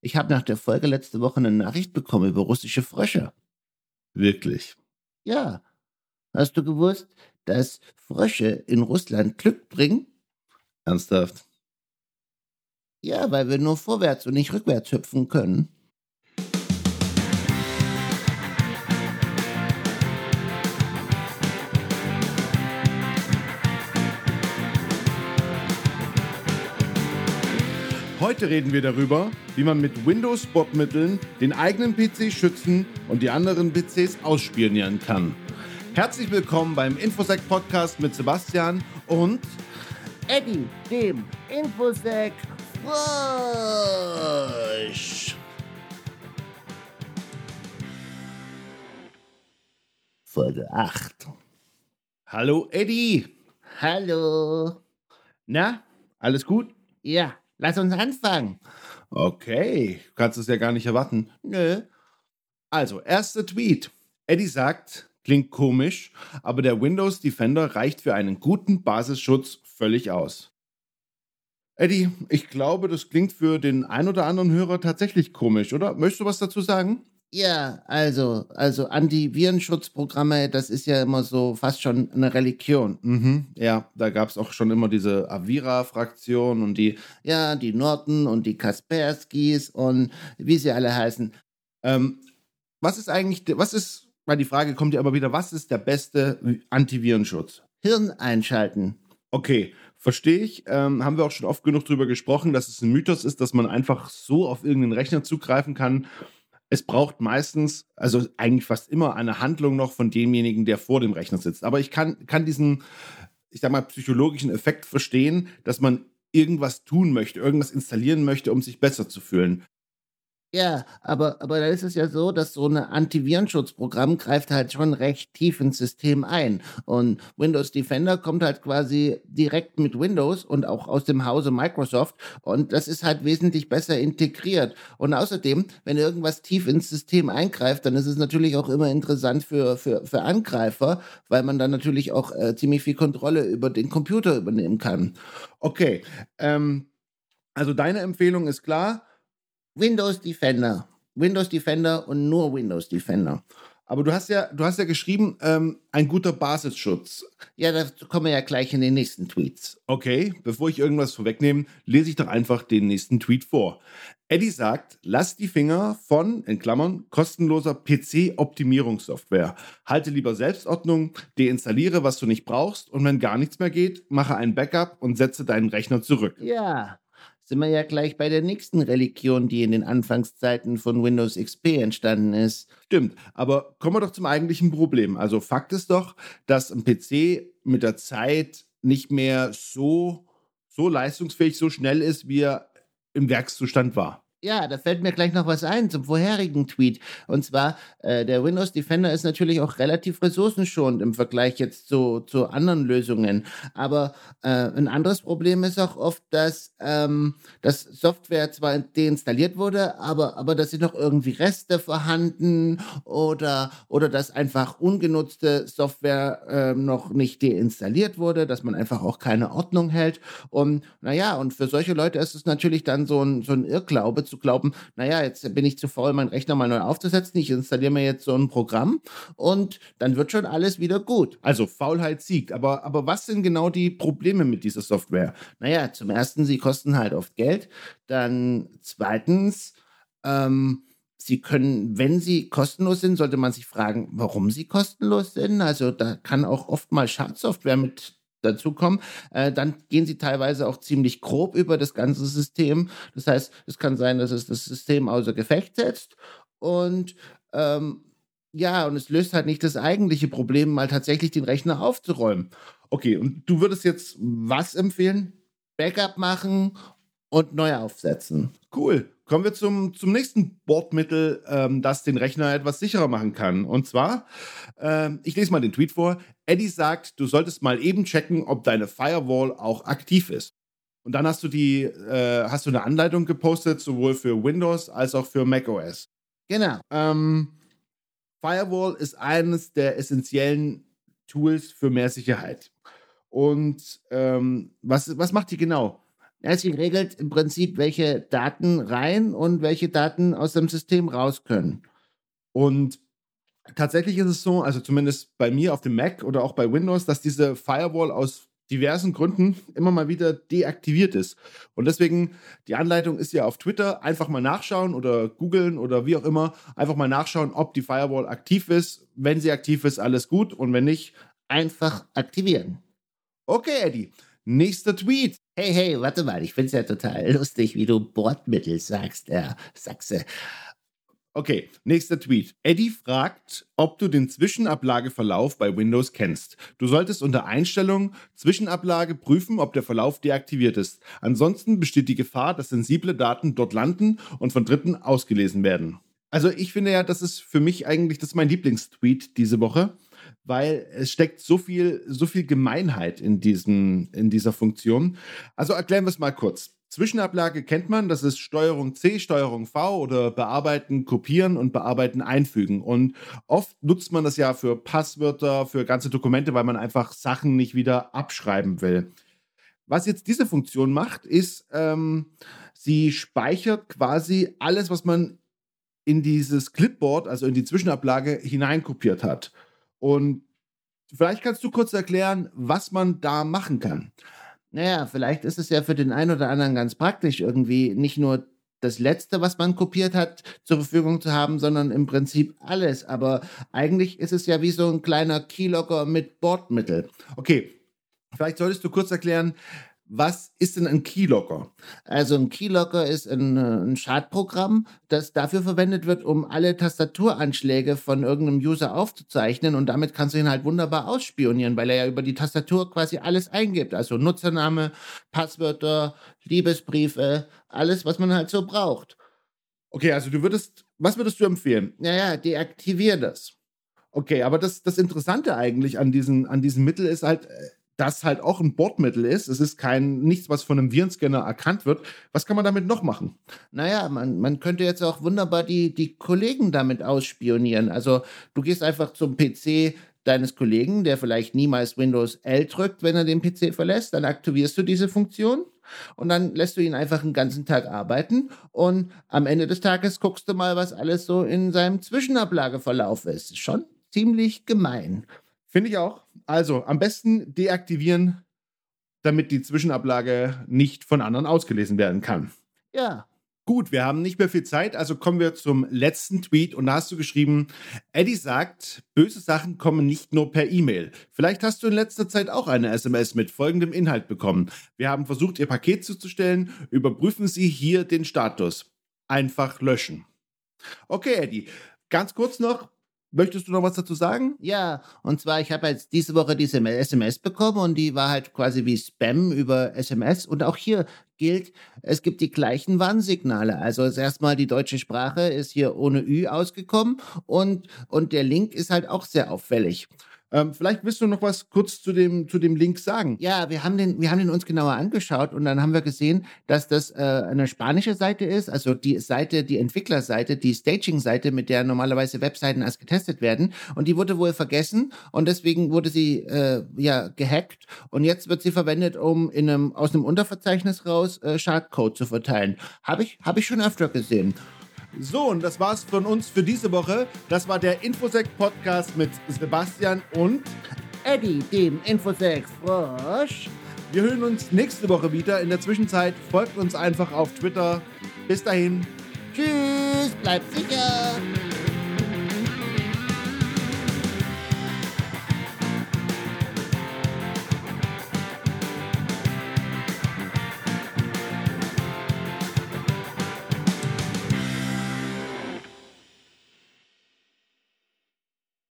Ich habe nach der Folge letzte Woche eine Nachricht bekommen über russische Frösche. Wirklich? Ja. Hast du gewusst, dass Frösche in Russland Glück bringen? Ernsthaft? Ja, weil wir nur vorwärts und nicht rückwärts hüpfen können. Heute reden wir darüber, wie man mit Windows-Botmitteln den eigenen PC schützen und die anderen PCs ausspionieren kann. Herzlich willkommen beim Infosec Podcast mit Sebastian und Eddie, dem Infosec Frosch. Folge 8. Hallo Eddie. Hallo. Na, alles gut? Ja, lass uns anfangen. Okay, du kannst es ja gar nicht erwarten. Nö. Also, erster Tweet. Eddie sagt, klingt komisch, aber der Windows Defender reicht für einen guten Basisschutz völlig aus. Eddie, ich glaube, das klingt für den ein oder anderen Hörer tatsächlich komisch, oder? Möchtest du was dazu sagen? Ja, also, also Antivirenschutzprogramme, das ist ja immer so fast schon eine Religion. Mhm, ja, da gab es auch schon immer diese Avira-Fraktion und die, Ja, die Norton und die Kasperskis und wie sie alle heißen. ähm, was ist eigentlich, was ist, weil die Frage kommt ja aber wieder, was ist der beste Antivirenschutz? Hirn einschalten. Okay, verstehe ich. Ähm, haben wir auch schon oft genug drüber gesprochen, dass es ein Mythos ist, dass man einfach so auf irgendeinen Rechner zugreifen kann. Es braucht meistens, also eigentlich fast immer eine Handlung noch von demjenigen, der vor dem Rechner sitzt. Aber ich kann, kann diesen, ich sag mal, psychologischen Effekt verstehen, dass man irgendwas tun möchte, irgendwas installieren möchte, um sich besser zu fühlen. Ja, aber, aber da ist es ja so, dass so ein Antivirenschutzprogramm greift halt schon recht tief ins System ein. Und Windows Defender kommt halt quasi direkt mit Windows und auch aus dem Hause Microsoft. Und das ist halt wesentlich besser integriert. Und außerdem, wenn irgendwas tief ins System eingreift, dann ist es natürlich auch immer interessant für, für, für Angreifer, weil man dann natürlich auch äh, ziemlich viel Kontrolle über den Computer übernehmen kann. Okay, ähm, also deine Empfehlung ist klar, Windows Defender. Windows Defender und nur Windows Defender. aber du hast ja, du hast ja geschrieben, ähm, ein guter Basisschutz. Ja, dazu kommen wir ja gleich in den nächsten Tweets. Okay, bevor ich irgendwas vorwegnehme, lese ich doch einfach den nächsten Tweet vor. Eddie sagt, lass die Finger von, in Klammern, kostenloser PC-Optimierungssoftware. Halte lieber Selbstordnung, deinstalliere, was du nicht brauchst und wenn gar nichts mehr geht, mache ein Backup und setze deinen Rechner zurück. Ja, sind wir ja gleich bei der nächsten Religion, die in den Anfangszeiten von Windows XP entstanden ist. Stimmt, aber kommen wir doch zum eigentlichen Problem. Also Fakt ist doch, dass ein PC mit der Zeit nicht mehr so, so leistungsfähig, so schnell ist, wie er im Werkszustand war. Ja, da fällt mir gleich noch was ein zum vorherigen Tweet. Und zwar, äh, der Windows Defender ist natürlich auch relativ ressourcenschonend im Vergleich jetzt zu, zu anderen Lösungen. Aber äh, ein anderes Problem ist auch oft, dass, ähm, dass Software zwar deinstalliert wurde, aber, aber da sind noch irgendwie Reste vorhanden oder, oder dass einfach ungenutzte Software ähm, noch nicht deinstalliert wurde, dass man einfach auch keine Ordnung hält. Und naja, und für solche Leute ist es natürlich dann so ein, so ein Irrglaube zu glauben, naja, jetzt bin ich zu faul, meinen Rechner mal neu aufzusetzen, ich installiere mir jetzt so ein Programm und dann wird schon alles wieder gut. Also Faulheit siegt. Aber, aber was sind genau die Probleme mit dieser Software? Naja, zum ersten, sie kosten halt oft Geld. Dann zweitens, ähm, sie können, wenn sie kostenlos sind, sollte man sich fragen, warum sie kostenlos sind. Also da kann auch oft mal Schadsoftware mit dazukommen. Äh, dann gehen sie teilweise auch ziemlich grob über das ganze System. Das heißt, es kann sein, dass es das System außer Gefecht setzt. Und ähm, ja, und es löst halt nicht das eigentliche Problem, mal tatsächlich den Rechner aufzuräumen. Okay, und du würdest jetzt was empfehlen? Backup machen und neu aufsetzen. Cool. Kommen wir zum, zum nächsten Bordmittel, ähm, das den Rechner etwas sicherer machen kann. Und zwar, ähm, ich lese mal den Tweet vor. Eddie sagt, du solltest mal eben checken, ob deine Firewall auch aktiv ist. Und dann hast du die, äh, hast du eine Anleitung gepostet, sowohl für Windows als auch für macOS. Genau. Ähm, Firewall ist eines der essentiellen Tools für mehr Sicherheit. Und ähm, was, was macht die genau? Sie regelt im Prinzip, welche Daten rein und welche Daten aus dem System raus können. Und tatsächlich ist es so, also zumindest bei mir auf dem Mac oder auch bei Windows, dass diese Firewall aus diversen Gründen immer mal wieder deaktiviert ist. Und deswegen, die Anleitung ist ja auf Twitter, einfach mal nachschauen oder googeln oder wie auch immer, einfach mal nachschauen, ob die Firewall aktiv ist. Wenn sie aktiv ist, alles gut und wenn nicht, einfach aktivieren. Okay, Eddie. Nächster Tweet. Hey, hey, warte mal, ich finde es ja total lustig, wie du Bordmittel sagst, Herr Sachse. Okay, nächster Tweet. Eddie fragt, ob du den Zwischenablageverlauf bei Windows kennst. Du solltest unter Einstellung Zwischenablage prüfen, ob der Verlauf deaktiviert ist. Ansonsten besteht die Gefahr, dass sensible Daten dort landen und von Dritten ausgelesen werden. Also ich finde ja, das ist für mich eigentlich, das ist mein Lieblingstweet diese Woche, weil es steckt so viel, so viel Gemeinheit in, diesem, in dieser Funktion. Also erklären wir es mal kurz. Zwischenablage kennt man, das ist Steuerung C, Steuerung V oder bearbeiten, kopieren und bearbeiten, einfügen. Und oft nutzt man das ja für Passwörter, für ganze Dokumente, weil man einfach Sachen nicht wieder abschreiben will. Was jetzt diese Funktion macht, ist, ähm, sie speichert quasi alles, was man in dieses Clipboard, also in die Zwischenablage, hineinkopiert hat. Und vielleicht kannst du kurz erklären, was man da machen kann. Naja, vielleicht ist es ja für den einen oder anderen ganz praktisch, irgendwie nicht nur das Letzte, was man kopiert hat, zur Verfügung zu haben, sondern im Prinzip alles. Aber eigentlich ist es ja wie so ein kleiner Keylogger mit Bordmittel. Okay, vielleicht solltest du kurz erklären, was ist denn ein Keylogger? Also ein Keylogger ist ein, äh, ein Schadprogramm, das dafür verwendet wird, um alle Tastaturanschläge von irgendeinem User aufzuzeichnen und damit kannst du ihn halt wunderbar ausspionieren, weil er ja über die Tastatur quasi alles eingibt. Also Nutzername, Passwörter, Liebesbriefe, alles, was man halt so braucht. Okay, also du würdest, was würdest du empfehlen? Naja, deaktivier das. Okay, aber das, das Interessante eigentlich an, diesen, an diesem Mittel ist halt, äh, das halt auch ein Bordmittel ist. Es ist kein nichts, was von einem Virenscanner erkannt wird. Was kann man damit noch machen? Naja, man, man könnte jetzt auch wunderbar die, die Kollegen damit ausspionieren. Also du gehst einfach zum PC deines Kollegen, der vielleicht niemals Windows L drückt, wenn er den PC verlässt, dann aktivierst du diese Funktion und dann lässt du ihn einfach einen ganzen Tag arbeiten und am Ende des Tages guckst du mal, was alles so in seinem Zwischenablageverlauf ist. Schon ziemlich gemein. Finde ich auch. Also am besten deaktivieren, damit die Zwischenablage nicht von anderen ausgelesen werden kann. Ja. Gut, wir haben nicht mehr viel Zeit, also kommen wir zum letzten Tweet und da hast du geschrieben, Eddie sagt, böse Sachen kommen nicht nur per E-Mail. Vielleicht hast du in letzter Zeit auch eine SMS mit folgendem Inhalt bekommen. Wir haben versucht, Ihr Paket zuzustellen. Überprüfen Sie hier den Status. Einfach löschen. Okay, Eddie, ganz kurz noch, Möchtest du noch was dazu sagen? Ja, und zwar, ich habe jetzt diese Woche diese SMS bekommen und die war halt quasi wie Spam über SMS. Und auch hier gilt, es gibt die gleichen Warnsignale. Also erstmal die deutsche Sprache ist hier ohne Ü ausgekommen und, und der Link ist halt auch sehr auffällig. Ähm, vielleicht willst du noch was kurz zu dem, zu dem Link sagen. Ja, wir haben, den, wir haben den uns genauer angeschaut und dann haben wir gesehen, dass das äh, eine spanische Seite ist, also die Seite, die Entwicklerseite, die Staging-Seite, mit der normalerweise Webseiten erst getestet werden. Und die wurde wohl vergessen und deswegen wurde sie äh, ja gehackt und jetzt wird sie verwendet, um in einem, aus einem Unterverzeichnis raus äh, Schadcode zu verteilen. Habe ich, hab ich schon öfter gesehen. So, und das war's von uns für diese Woche. Das war der Infosec-Podcast mit Sebastian und Eddie, dem Infosec-Frosch. Wir hören uns nächste Woche wieder. In der Zwischenzeit folgt uns einfach auf Twitter. Bis dahin. Tschüss, bleibt sicher.